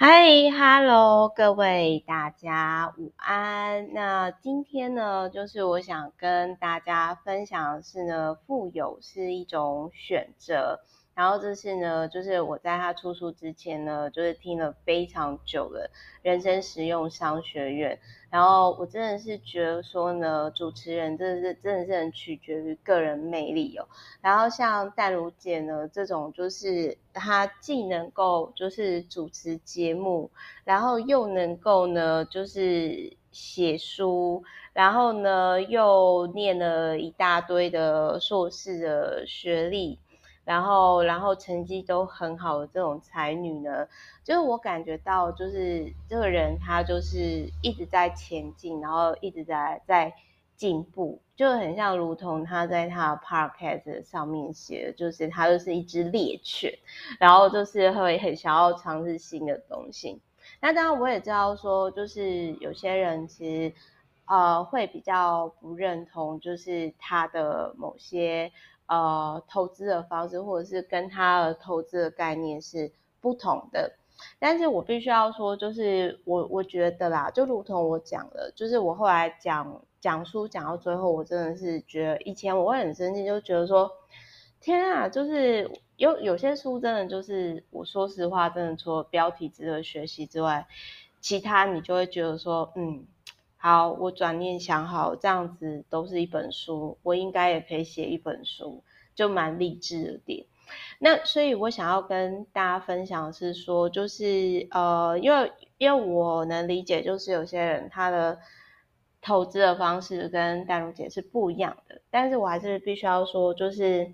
嗨哈喽，各位大家午安。那今天呢，就是我想跟大家分享的是呢，富有是一种选择。然后这是呢，就是我在他出书之前呢，就是听了非常久的人生实用商学院。然后我真的是觉得说呢，主持人真的是真的是很取决于个人魅力哦。然后像淡如姐呢，这种就是她既能够就是主持节目，然后又能够呢就是写书，然后呢又念了一大堆的硕士的学历。然后，然后成绩都很好的这种才女呢，就是我感觉到，就是这个人她就是一直在前进，然后一直在在进步，就很像如同她在她的 podcast 上面写，就是她就是一只猎犬，然后就是会很想要尝试新的东西。那当然我也知道说，就是有些人其实呃会比较不认同，就是他的某些。呃，投资的方式，或者是跟他的投资的概念是不同的，但是我必须要说，就是我我觉得啦，就如同我讲的，就是我后来讲讲书讲到最后，我真的是觉得以前我会很生气，就觉得说，天啊，就是有有些书真的就是，我说实话，真的除了标题值得学习之外，其他你就会觉得说，嗯。好，我转念想好，这样子都是一本书，我应该也可以写一本书，就蛮励志的点。那所以我想要跟大家分享的是说，就是呃，因为因为我能理解，就是有些人他的投资的方式跟淡如姐是不一样的，但是我还是必须要说，就是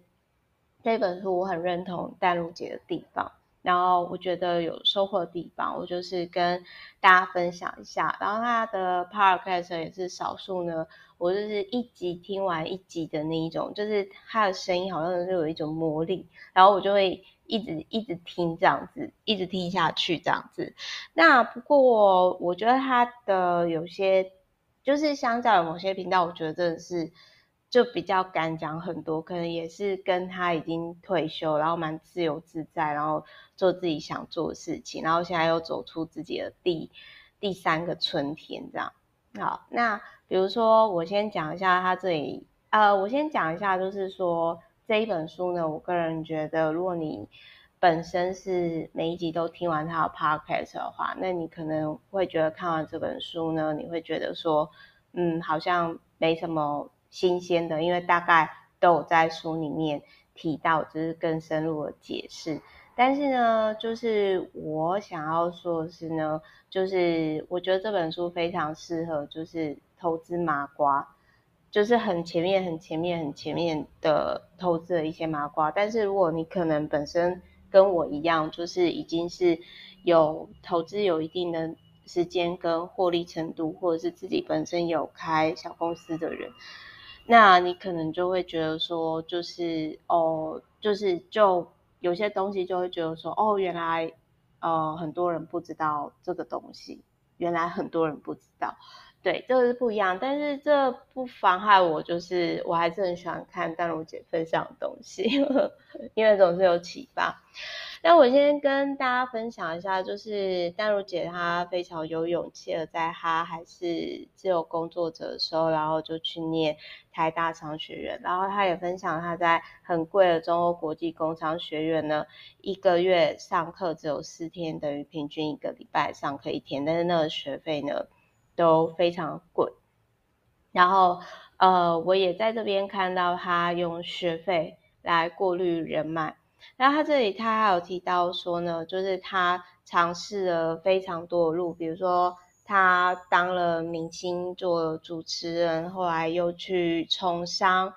这本书我很认同淡如姐的地方。然后我觉得有收获的地方，我就是跟大家分享一下。然后他的 podcast 也是少数呢，我就是一集听完一集的那一种，就是他的声音好像是有一种魔力，然后我就会一直一直听这样子，一直听下去这样子。那不过我觉得他的有些，就是相较于某些频道，我觉得真的是。就比较敢讲很多，可能也是跟他已经退休，然后蛮自由自在，然后做自己想做的事情，然后现在又走出自己的第第三个春天，这样。好，那比如说我先讲一下他这里，呃，我先讲一下，就是说这一本书呢，我个人觉得，如果你本身是每一集都听完他的 podcast 的话，那你可能会觉得看完这本书呢，你会觉得说，嗯，好像没什么。新鲜的，因为大概都有在书里面提到，就是更深入的解释。但是呢，就是我想要说的是呢，就是我觉得这本书非常适合，就是投资麻瓜，就是很前面、很前面、很前面的投资的一些麻瓜。但是如果你可能本身跟我一样，就是已经是有投资有一定的时间跟获利程度，或者是自己本身有开小公司的人。那你可能就会觉得说，就是哦，就是就有些东西就会觉得说，哦，原来呃很多人不知道这个东西，原来很多人不知道，对，这个是不一样，但是这不妨害我，就是我还是很喜欢看淡如姐分享的东西，因为总是有启发。那我先跟大家分享一下，就是淡如姐她非常有勇气的，在她还是自由工作者的时候，然后就去念台大商学院，然后她也分享她在很贵的中欧国际工商学院呢，一个月上课只有四天，等于平均一个礼拜上课一天，但是那个学费呢都非常贵。然后呃，我也在这边看到她用学费来过滤人脉。然后他这里他还有提到说呢，就是他尝试了非常多的路，比如说他当了明星做主持人，后来又去从商，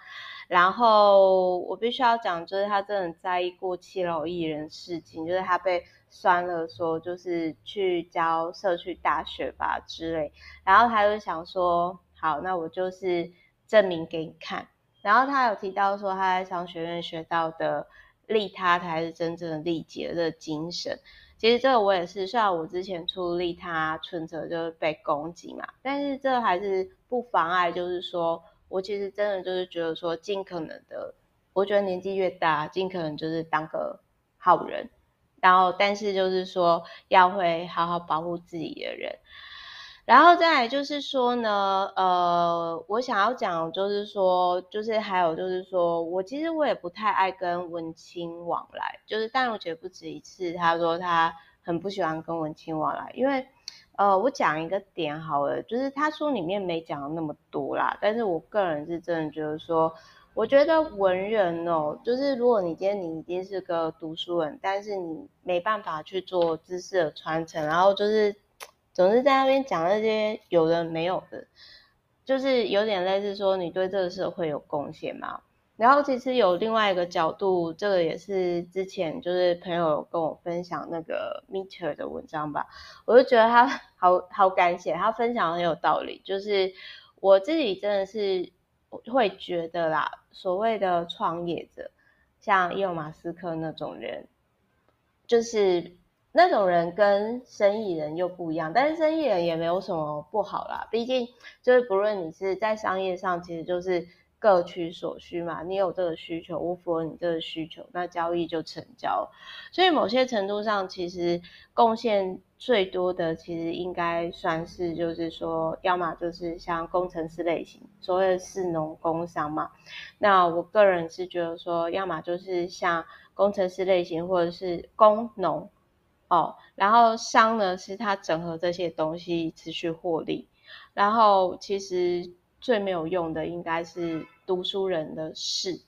然后我必须要讲，就是他真的很在意过气老艺人事情，就是他被酸了说就是去教社区大学吧之类，然后他就想说，好，那我就是证明给你看。然后他有提到说他在商学院学到的。利他才是真正的利己的精神。其实这个我也是，虽然我之前出利他存折就是被攻击嘛，但是这还是不妨碍，就是说我其实真的就是觉得说，尽可能的，我觉得年纪越大，尽可能就是当个好人，然后但是就是说要会好好保护自己的人。然后再来就是说呢，呃，我想要讲就是说，就是还有就是说我其实我也不太爱跟文青往来，就是但我觉得不止一次，他说他很不喜欢跟文青往来，因为呃，我讲一个点好了，就是他书里面没讲那么多啦，但是我个人是真的觉得说，我觉得文人哦，就是如果你今天你已经是个读书人，但是你没办法去做知识的传承，然后就是。总是在那边讲那些有的没有的，就是有点类似说你对这个社会有贡献嘛。然后其实有另外一个角度，这个也是之前就是朋友跟我分享那个 Meter 的文章吧，我就觉得他好好感谢，他分享很有道理。就是我自己真的是会觉得啦，所谓的创业者，像伊隆马斯克那种人，就是。那种人跟生意人又不一样，但是生意人也没有什么不好啦。毕竟就是不论你是在商业上，其实就是各取所需嘛。你有这个需求，我符合你这个需求，那交易就成交。所以某些程度上，其实贡献最多的，其实应该算是就是说，要么就是像工程师类型，所谓的士农工商嘛。那我个人是觉得说，要么就是像工程师类型，或者是工农。哦，然后商呢，是它整合这些东西持续获利，然后其实最没有用的应该是读书人的士，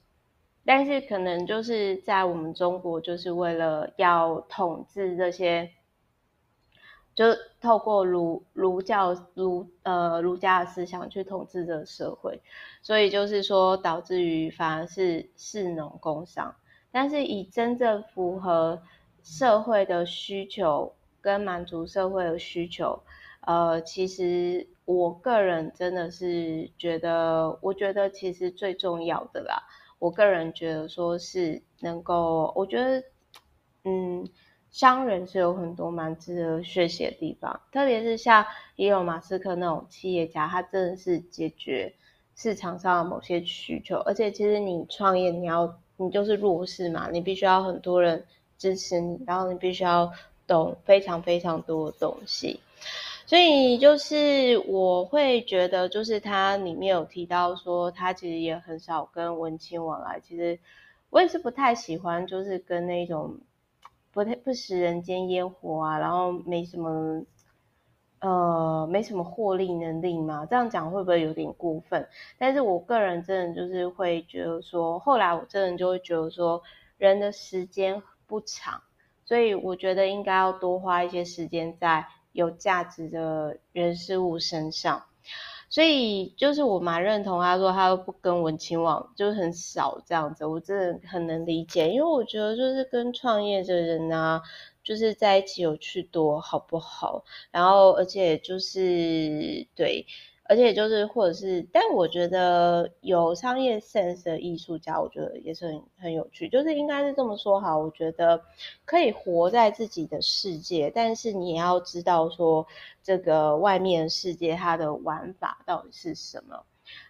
但是可能就是在我们中国，就是为了要统治这些，就透过儒儒教儒呃儒家的思想去统治这个社会，所以就是说导致于反而是士农工商，但是以真正符合。社会的需求跟满足社会的需求，呃，其实我个人真的是觉得，我觉得其实最重要的啦，我个人觉得说是能够，我觉得，嗯，商人是有很多蛮值得学习的地方，特别是像伊隆马斯克那种企业家，他真的是解决市场上的某些需求，而且其实你创业，你要你就是弱势嘛，你必须要很多人。支持你，然后你必须要懂非常非常多的东西，所以就是我会觉得，就是他里面有提到说，他其实也很少跟文青往来。其实我也是不太喜欢，就是跟那种不太不食人间烟火啊，然后没什么呃没什么获利能力嘛。这样讲会不会有点过分？但是我个人真的就是会觉得说，后来我真的就会觉得说，人的时间。不长，所以我觉得应该要多花一些时间在有价值的人事物身上。所以就是我蛮认同他说他不跟文青往，就很少这样子，我真的很能理解，因为我觉得就是跟创业的人啊，就是在一起有趣多好不好？然后而且就是对。而且就是，或者是，但我觉得有商业 sense 的艺术家，我觉得也是很很有趣。就是应该是这么说哈，我觉得可以活在自己的世界，但是你也要知道说，这个外面世界它的玩法到底是什么。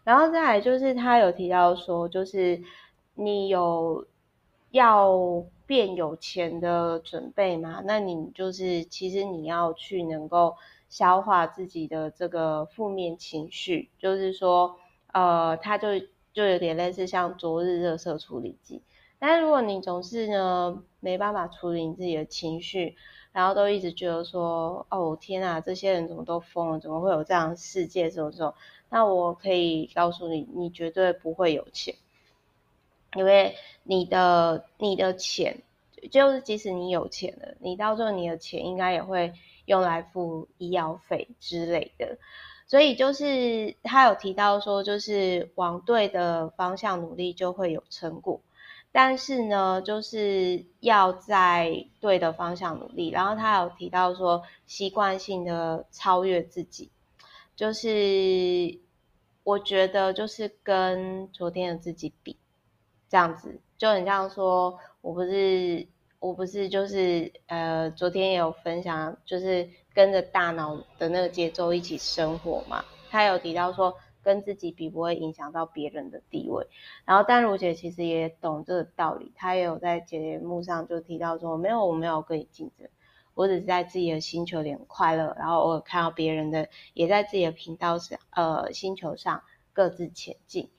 然后再来就是他有提到说，就是你有要变有钱的准备嘛？那你就是其实你要去能够。消化自己的这个负面情绪，就是说，呃，它就就有点类似像昨日热色处理机。但如果你总是呢没办法处理你自己的情绪，然后都一直觉得说，哦天啊，这些人怎么都疯了，怎么会有这样世界这种这种？那我可以告诉你，你绝对不会有钱，因为你的你的钱，就是即使你有钱了，你到最后你的钱应该也会。用来付医药费之类的，所以就是他有提到说，就是往对的方向努力就会有成果，但是呢，就是要在对的方向努力。然后他有提到说，习惯性的超越自己，就是我觉得就是跟昨天的自己比，这样子就很像说我不是。我不是就是呃，昨天也有分享，就是跟着大脑的那个节奏一起生活嘛。他有提到说，跟自己比不会影响到别人的地位。然后但如姐其实也懂这个道理，她也有在节目上就提到说，没有，我没有跟你竞争，我只是在自己的星球里快乐，然后偶尔看到别人的也在自己的频道上，呃，星球上各自前进。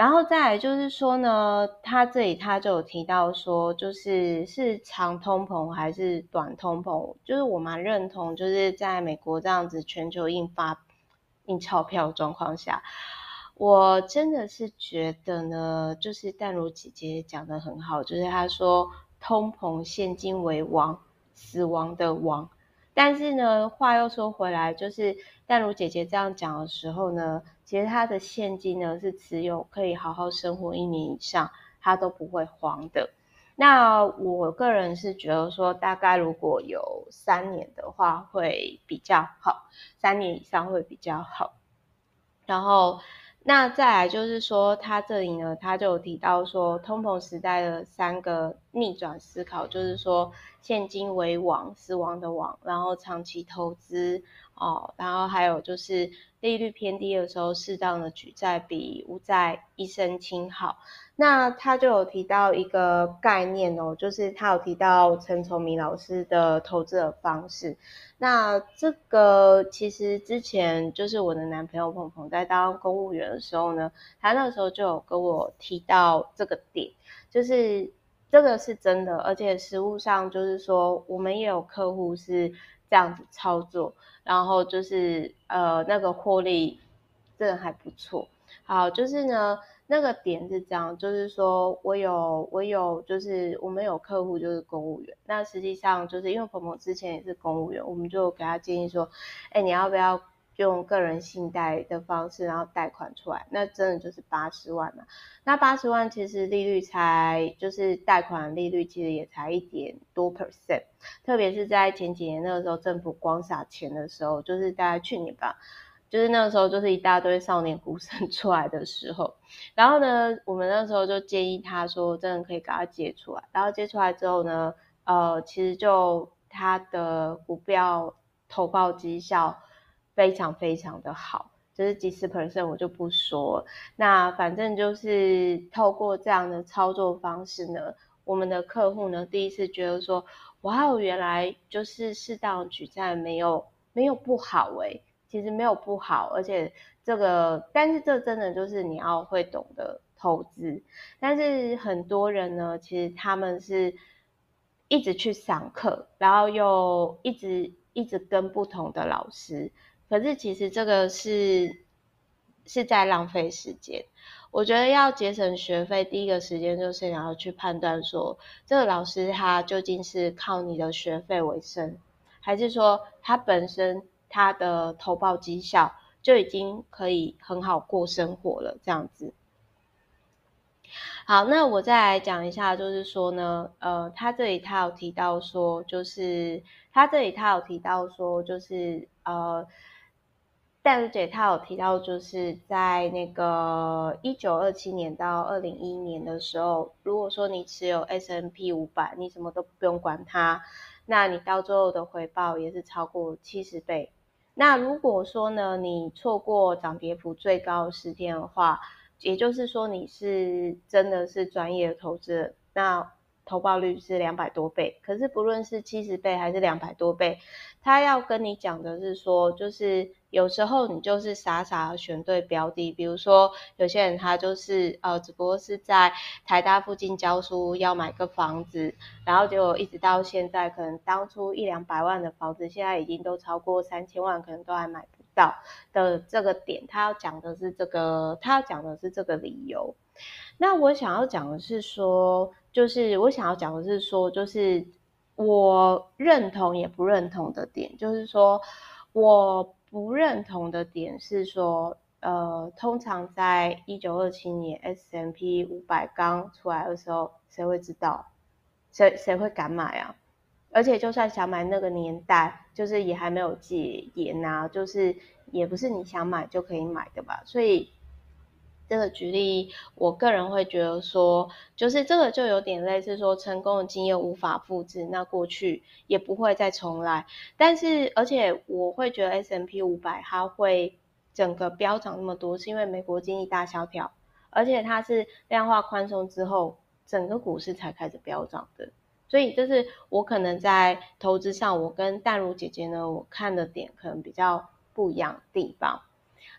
然后再来就是说呢，他这里他就有提到说，就是是长通膨还是短通膨，就是我蛮认同，就是在美国这样子全球印发印钞票状况下，我真的是觉得呢，就是淡如姐姐讲得很好，就是她说通膨现金为王，死亡的王。但是呢，话又说回来，就是淡如姐姐这样讲的时候呢，其实他的现金呢是持有可以好好生活一年以上，他都不会慌的。那我个人是觉得说，大概如果有三年的话会比较好，三年以上会比较好。然后。那再来就是说，他这里呢，他就有提到说，通膨时代的三个逆转思考，就是说，现金为王，死亡的王，然后长期投资哦，然后还有就是利率偏低的时候，适当的举债比无债一身轻好。那他就有提到一个概念哦，就是他有提到陈崇明老师的投资的方式。那这个其实之前就是我的男朋友鹏鹏在当公务员的时候呢，他那时候就有跟我提到这个点，就是这个是真的，而且实务上就是说，我们也有客户是这样子操作，然后就是呃那个获利真的还不错。好，就是呢。那个点是这样，就是说我有我有，就是我们有客户就是公务员，那实际上就是因为鹏鹏之前也是公务员，我们就给他建议说，哎，你要不要用个人信贷的方式，然后贷款出来？那真的就是八十万嘛。那八十万其实利率才就是贷款利率其实也才一点多 percent，特别是在前几年那个时候政府光撒钱的时候，就是大概去年吧。就是那个时候，就是一大堆少年股神 出来的时候，然后呢，我们那时候就建议他说，真的可以给他借出来。然后借出来之后呢，呃，其实就他的股票投报绩效非常非常的好，就是几十 percent 我就不说。那反正就是透过这样的操作方式呢，我们的客户呢第一次觉得说，哇哦，原来就是适当举债没有没有不好诶、其实没有不好，而且这个，但是这真的就是你要会懂得投资。但是很多人呢，其实他们是一直去上课，然后又一直一直跟不同的老师，可是其实这个是是在浪费时间。我觉得要节省学费，第一个时间就是你要去判断说，这个老师他究竟是靠你的学费为生，还是说他本身。他的投报绩效就已经可以很好过生活了，这样子。好，那我再来讲一下，就是说呢，呃，他这里他有提到说，就是他这里他有提到说，就是呃，淡如姐她有提到，就是在那个一九二七年到二零一一年的时候，如果说你持有 S n P 五百，你什么都不用管它，那你到最后的回报也是超过七十倍。那如果说呢，你错过涨跌幅最高十天的话，也就是说你是真的是专业的投资人，那投报率是两百多倍。可是不论是七十倍还是两百多倍，他要跟你讲的是说，就是。有时候你就是傻傻的选对标的，比如说有些人他就是呃，只不过是在台大附近教书，要买个房子，然后就一直到现在，可能当初一两百万的房子，现在已经都超过三千万，可能都还买不到的这个点，他要讲的是这个，他要讲的是这个理由。那我想要讲的是说，就是我想要讲的是说，就是我认同也不认同的点，就是说我。不认同的点是说，呃，通常在一九二七年 S&P 五百刚出来的时候，谁会知道？谁谁会敢买啊？而且就算想买那个年代，就是也还没有戒严啊，就是也不是你想买就可以买的吧？所以。这个举例，我个人会觉得说，就是这个就有点类似说，成功的经验无法复制，那过去也不会再重来。但是，而且我会觉得 S&P 五百它会整个飙涨那么多，是因为美国经济大萧条，而且它是量化宽松之后，整个股市才开始飙涨的。所以这是我可能在投资上，我跟淡如姐姐呢，我看的点可能比较不一样的地方。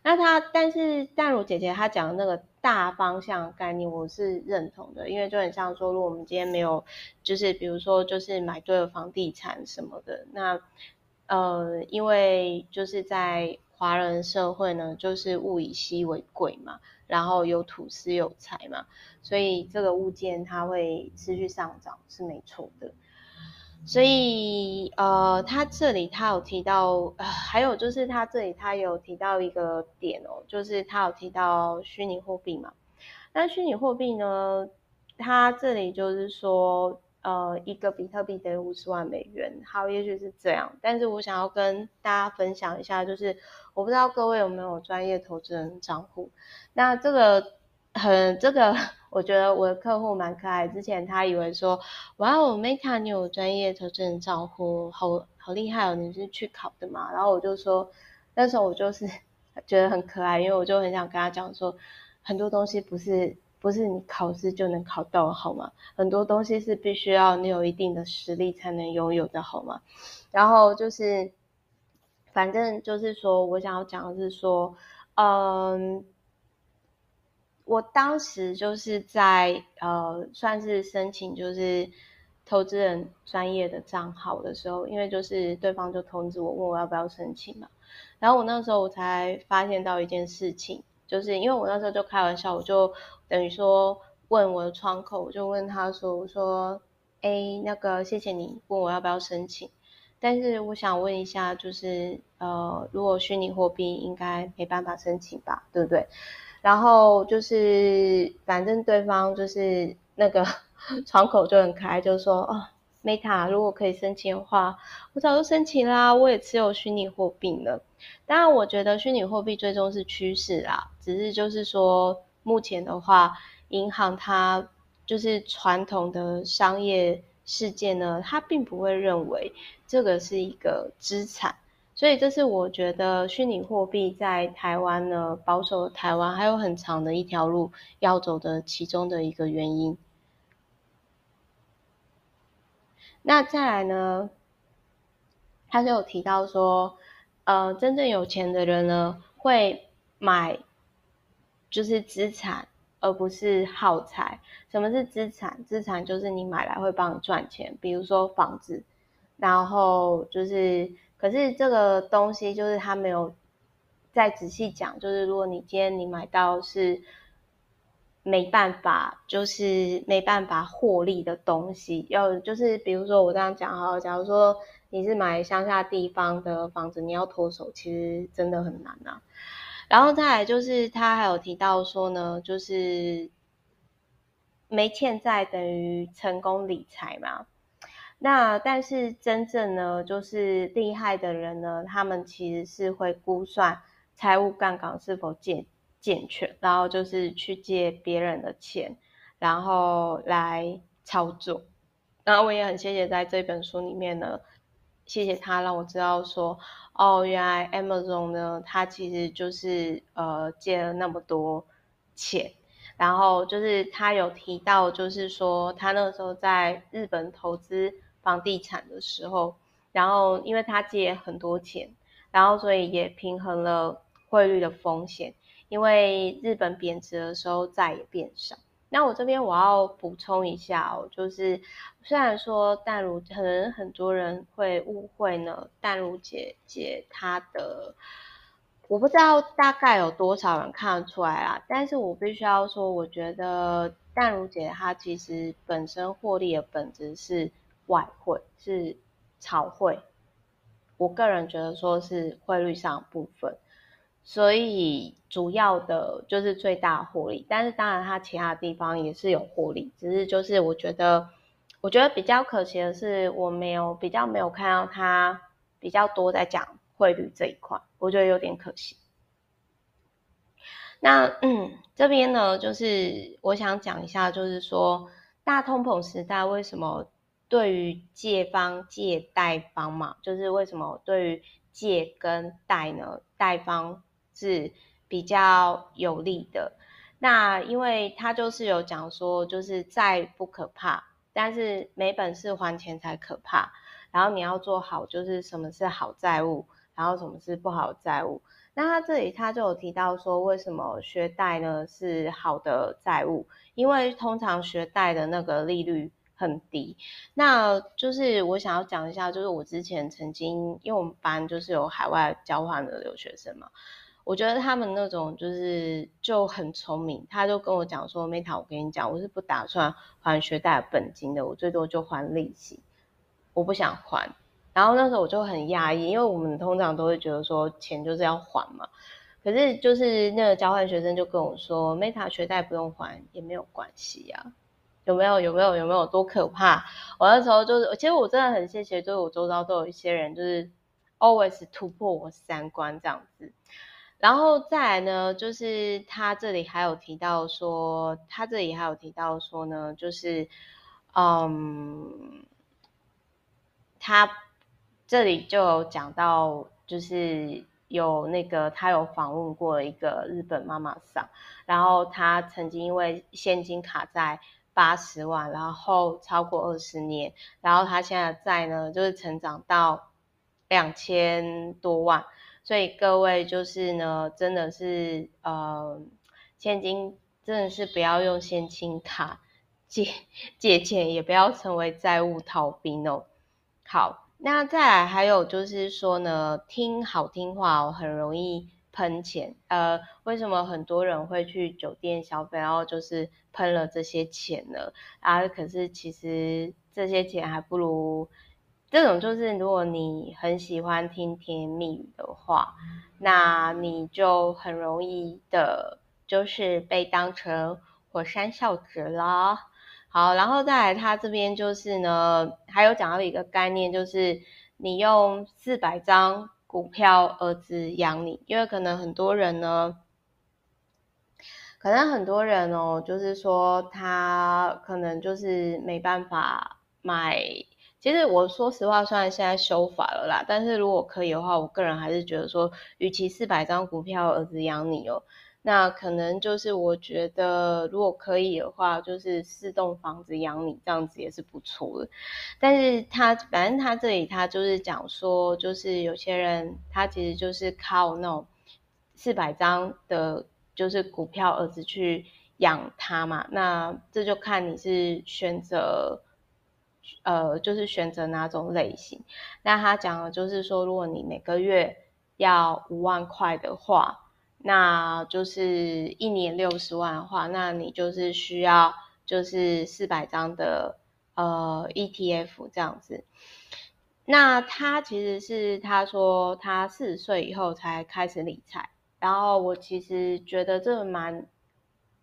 那她，但是淡如姐姐她讲的那个大方向概念，我是认同的，因为就很像说，如果我们今天没有，就是比如说，就是买对了房地产什么的，那呃，因为就是在华人社会呢，就是物以稀为贵嘛。然后有土司有财嘛，所以这个物件它会持续上涨是没错的。所以呃，他这里他有提到，呃，还有就是他这里他有提到一个点哦，就是他有提到虚拟货币嘛。那虚拟货币呢，他这里就是说。呃，一个比特币等于五十万美元，好，也许是这样。但是我想要跟大家分享一下，就是我不知道各位有没有专业投资人账户。那这个很，这个 我觉得我的客户蛮可爱。之前他以为说，哇哦，Meta 你有专业投资人账户，好好厉害哦，你是去考的嘛？然后我就说，那时候我就是 觉得很可爱，因为我就很想跟他讲说，很多东西不是。不是你考试就能考到，好吗？很多东西是必须要你有一定的实力才能拥有的，好吗？然后就是，反正就是说我想要讲的是说，嗯，我当时就是在呃，算是申请就是投资人专业的账号的时候，因为就是对方就通知我，问我要不要申请嘛。然后我那时候我才发现到一件事情。就是因为我那时候就开玩笑，我就等于说问我的窗口，我就问他说：“我说，哎，那个谢谢你问我要不要申请，但是我想问一下，就是呃，如果虚拟货币应该没办法申请吧，对不对？然后就是反正对方就是那个 窗口就很可爱，就说哦。” Meta 如果可以申请的话，我早就申请啦。我也持有虚拟货币了。当然，我觉得虚拟货币最终是趋势啦。只是就是说，目前的话，银行它就是传统的商业世界呢，它并不会认为这个是一个资产。所以，这是我觉得虚拟货币在台湾呢，保守台湾还有很长的一条路要走的其中的一个原因。那再来呢，他就有提到说，呃，真正有钱的人呢，会买就是资产，而不是耗材。什么是资产？资产就是你买来会帮你赚钱，比如说房子。然后就是，可是这个东西就是他没有再仔细讲，就是如果你今天你买到是。没办法，就是没办法获利的东西，要就是比如说我这样讲哈，假如说你是买乡下地方的房子，你要脱手，其实真的很难啊。然后再来就是他还有提到说呢，就是没欠债等于成功理财嘛。那但是真正呢，就是厉害的人呢，他们其实是会估算财务杠杆是否健健全，然后就是去借别人的钱，然后来操作。然后我也很谢谢在这本书里面呢，谢谢他让我知道说，哦，原来 Amazon 呢，他其实就是呃借了那么多钱，然后就是他有提到，就是说他那个时候在日本投资房地产的时候，然后因为他借很多钱，然后所以也平衡了汇率的风险。因为日本贬值的时候债也变少。那我这边我要补充一下哦，就是虽然说淡如可能很多人会误会呢，淡如姐姐她的，我不知道大概有多少人看得出来啦。但是我必须要说，我觉得淡如姐她其实本身获利的本质是外汇，是炒汇。我个人觉得说是汇率上部分。所以主要的就是最大获利，但是当然它其他地方也是有获利，只是就是我觉得，我觉得比较可惜的是，我没有比较没有看到它比较多在讲汇率这一块，我觉得有点可惜。那嗯，这边呢，就是我想讲一下，就是说大通膨时代为什么对于借方借贷方嘛，就是为什么对于借跟贷呢，贷方。是比较有利的。那因为他就是有讲说，就是债不可怕，但是没本事还钱才可怕。然后你要做好，就是什么是好债务，然后什么是不好债务。那他这里他就有提到说，为什么学贷呢是好的债务？因为通常学贷的那个利率很低。那就是我想要讲一下，就是我之前曾经，因为我们班就是有海外交换的留学生嘛，我觉得他们那种就是就很聪明，他就跟我讲说，Meta，我跟你讲，我是不打算还学贷本金的，我最多就还利息，我不想还。然后那时候我就很压抑，因为我们通常都会觉得说钱就是要还嘛，可是就是那个交换学生就跟我说，Meta 学贷不用还也没有关系啊，有没有？有没有？有没有？多可怕！我那时候就是，其实我真的很谢谢，就是我周遭都有一些人，就是 always 突破我三观这样子。然后再来呢，就是他这里还有提到说，他这里还有提到说呢，就是嗯，他。这里就有讲到，就是有那个他有访问过一个日本妈妈桑，然后他曾经因为现金卡在八十万，然后超过二十年，然后他现在的债呢就是成长到两千多万，所以各位就是呢，真的是呃，现金真的是不要用现金卡借借钱，也不要成为债务逃兵哦。好。那再来还有就是说呢，听好听话哦，很容易喷钱。呃，为什么很多人会去酒店消费，然后就是喷了这些钱呢？啊，可是其实这些钱还不如这种，就是如果你很喜欢听甜言蜜语的话，那你就很容易的，就是被当成火山孝子啦。好，然后再来，他这边就是呢，还有讲到一个概念，就是你用四百张股票儿子养你，因为可能很多人呢，可能很多人哦，就是说他可能就是没办法买。其实我说实话，虽然现在修法了啦，但是如果可以的话，我个人还是觉得说，与其四百张股票儿子养你哦。那可能就是我觉得，如果可以的话，就是四栋房子养你，这样子也是不错的。但是他反正他这里他就是讲说，就是有些人他其实就是靠那种四百张的，就是股票儿子去养他嘛。那这就看你是选择，呃，就是选择哪种类型。那他讲的就是说，如果你每个月要五万块的话。那就是一年六十万的话，那你就是需要就是四百张的呃 ETF 这样子。那他其实是他说他四十岁以后才开始理财，然后我其实觉得这蛮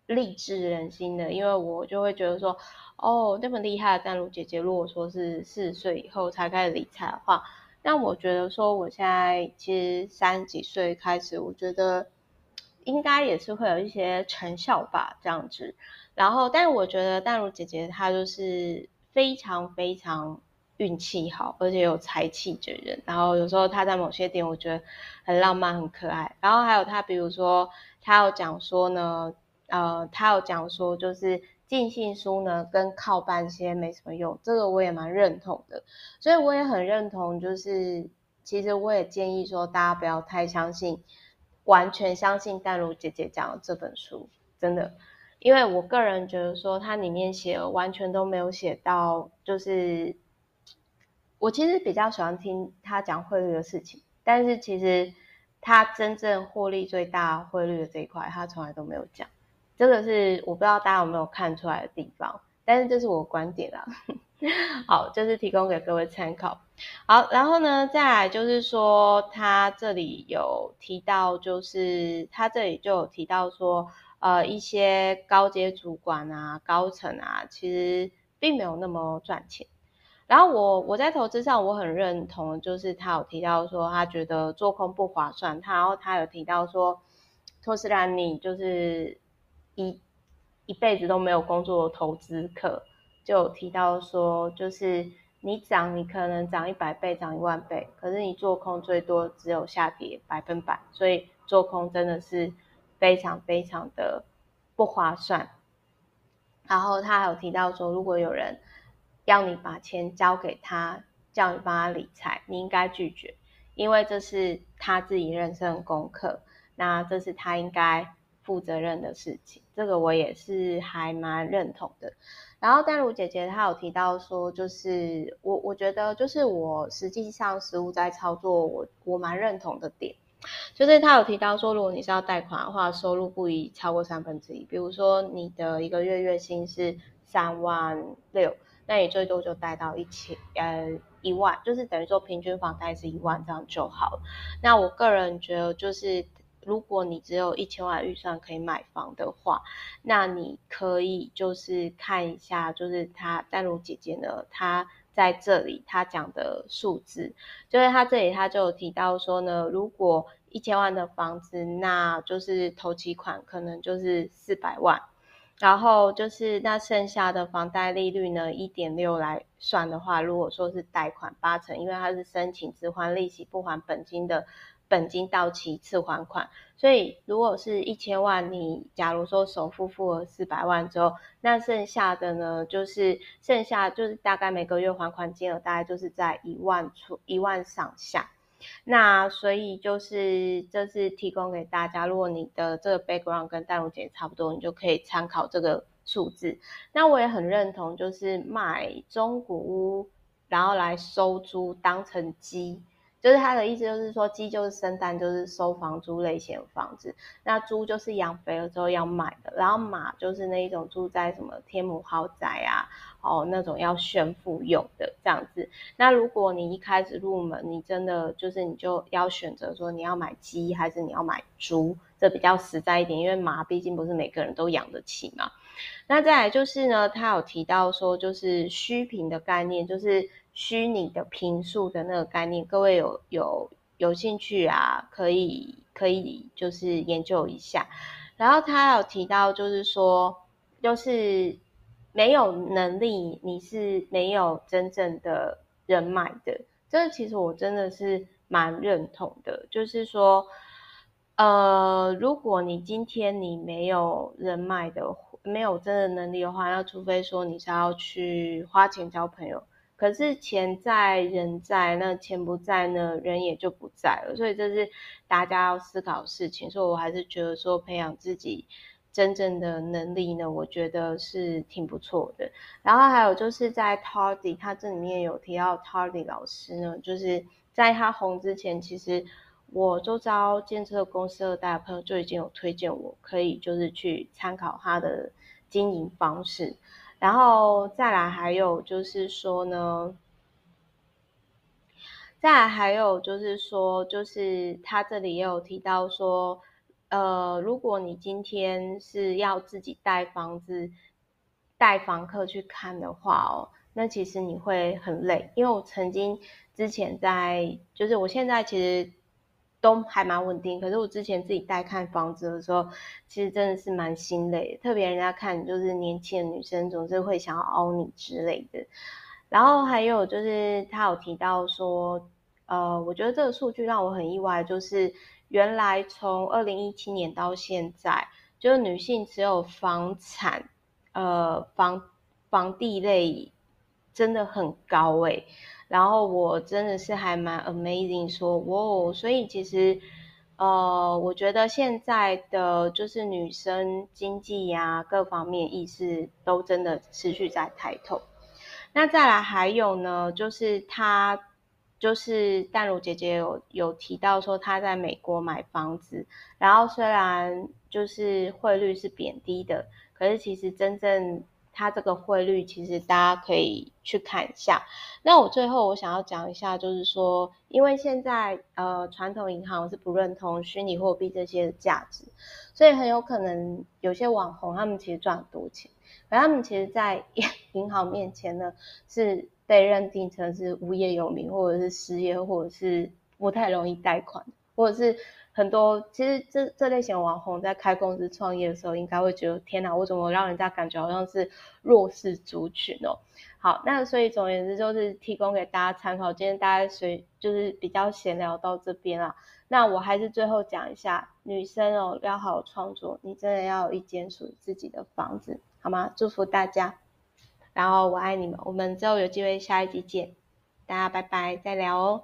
励志人心的，因为我就会觉得说，哦，那么厉害的丹如姐姐，如果说是四十岁以后才开始理财的话，那我觉得说我现在其实三十几岁开始，我觉得。应该也是会有一些成效吧，这样子。然后，但我觉得淡如姐姐她就是非常非常运气好，而且有才气的人。然后有时候她在某些点，我觉得很浪漫、很可爱。然后还有她，比如说她有讲说呢，呃，她有讲说就是尽信书呢跟靠半仙没什么用，这个我也蛮认同的。所以我也很认同，就是其实我也建议说大家不要太相信。完全相信淡如姐姐讲的这本书，真的，因为我个人觉得说它里面写完全都没有写到，就是我其实比较喜欢听他讲汇率的事情，但是其实他真正获利最大汇率的这一块，他从来都没有讲，这个是我不知道大家有没有看出来的地方，但是这是我观点啦。好，就是提供给各位参考。好，然后呢，再来就是说，他这里有提到，就是他这里就有提到说，呃，一些高阶主管啊、高层啊，其实并没有那么赚钱。然后我我在投资上我很认同，就是他有提到说，他觉得做空不划算。他然后他有提到说，托斯兰尼就是一一辈子都没有工作投资客。就有提到说，就是你涨，你可能涨一百倍，涨一万倍，可是你做空最多只有下跌百分百，所以做空真的是非常非常的不划算。然后他还有提到说，如果有人要你把钱交给他，叫你帮他理财，你应该拒绝，因为这是他自己人生的功课，那这是他应该负责任的事情。这个我也是还蛮认同的。然后淡如姐姐她有提到说，就是我我觉得就是我实际上实务在操作，我我蛮认同的点。就是他有提到说，如果你是要贷款的话，收入不宜超过三分之一。比如说你的一个月月薪是三万六，那你最多就贷到一千呃一万，就是等于说平均房贷是一万这样就好了。那我个人觉得，就是如果你只有一千万预算可以买房的话，那你可以就是看一下，就是他淡如姐姐呢，她。在这里，她讲的数字，就是她这里她就有提到说呢，如果一千万的房子，那就是头期款可能就是四百万，然后就是那剩下的房贷利率呢，一点六来算的话，如果说是贷款八成，因为他是申请只还利息不还本金的。本金到期次还款，所以如果是一千万，你假如说首付付了四百万之后，那剩下的呢，就是剩下就是大概每个月还款金额大概就是在一万出一万上下。那所以就是这是提供给大家，如果你的这个 background 跟淡如姐差不多，你就可以参考这个数字。那我也很认同，就是买中古屋，然后来收租当成基。就是他的意思，就是说鸡就是生蛋，就是收房租类型的房子。那猪就是养肥了之后要卖的，然后马就是那一种住在什么天母豪宅啊，哦那种要炫富用的这样子。那如果你一开始入门，你真的就是你就要选择说你要买鸡还是你要买猪，这比较实在一点，因为马毕竟不是每个人都养得起嘛。那再来就是呢，他有提到说就是虚平的概念，就是。虚拟的坪数的那个概念，各位有有有兴趣啊？可以可以就是研究一下。然后他有提到，就是说，就是没有能力，你是没有真正的人脉的。这其实我真的是蛮认同的，就是说，呃，如果你今天你没有人脉的，没有真的能力的话，那除非说你是要去花钱交朋友。可是钱在人在，那钱不在呢，人也就不在了。所以这是大家要思考的事情。所以我还是觉得说，培养自己真正的能力呢，我觉得是挺不错的。然后还有就是在 Tardy，他这里面有提到 Tardy 老师呢，就是在他红之前，其实我周遭建设公司的大朋友就已经有推荐我，可以就是去参考他的经营方式。然后再来还有就是说呢，再来还有就是说，就是他这里也有提到说，呃，如果你今天是要自己带房子、带房客去看的话哦，那其实你会很累，因为我曾经之前在，就是我现在其实。都还蛮稳定，可是我之前自己带看房子的时候，其实真的是蛮心累。特别人家看就是年轻的女生，总是会想要凹你之类的。然后还有就是他有提到说，呃，我觉得这个数据让我很意外，就是原来从二零一七年到现在，就是女性持有房产，呃，房房地类真的很高诶、然后我真的是还蛮 amazing，说哇，所以其实，呃，我觉得现在的就是女生经济呀，各方面意识都真的持续在抬头。那再来还有呢，就是她，就是淡如姐姐有有提到说她在美国买房子，然后虽然就是汇率是贬低的，可是其实真正。它这个汇率其实大家可以去看一下。那我最后我想要讲一下，就是说，因为现在呃传统银行是不认同虚拟货币这些的价值，所以很有可能有些网红他们其实赚很多钱，而他们其实在 银行面前呢是被认定成是无业游民，或者是失业，或者是不太容易贷款，或者是。很多其实这这类型的网红在开公司创业的时候，应该会觉得天哪，我怎么让人家感觉好像是弱势族群哦？好，那所以总而言之就是提供给大家参考。今天大家随就是比较闲聊到这边啊，那我还是最后讲一下，女生哦要好好创作，你真的要有一间属于自己的房子，好吗？祝福大家，然后我爱你们，我们之后有机会下一集见，大家拜拜，再聊哦。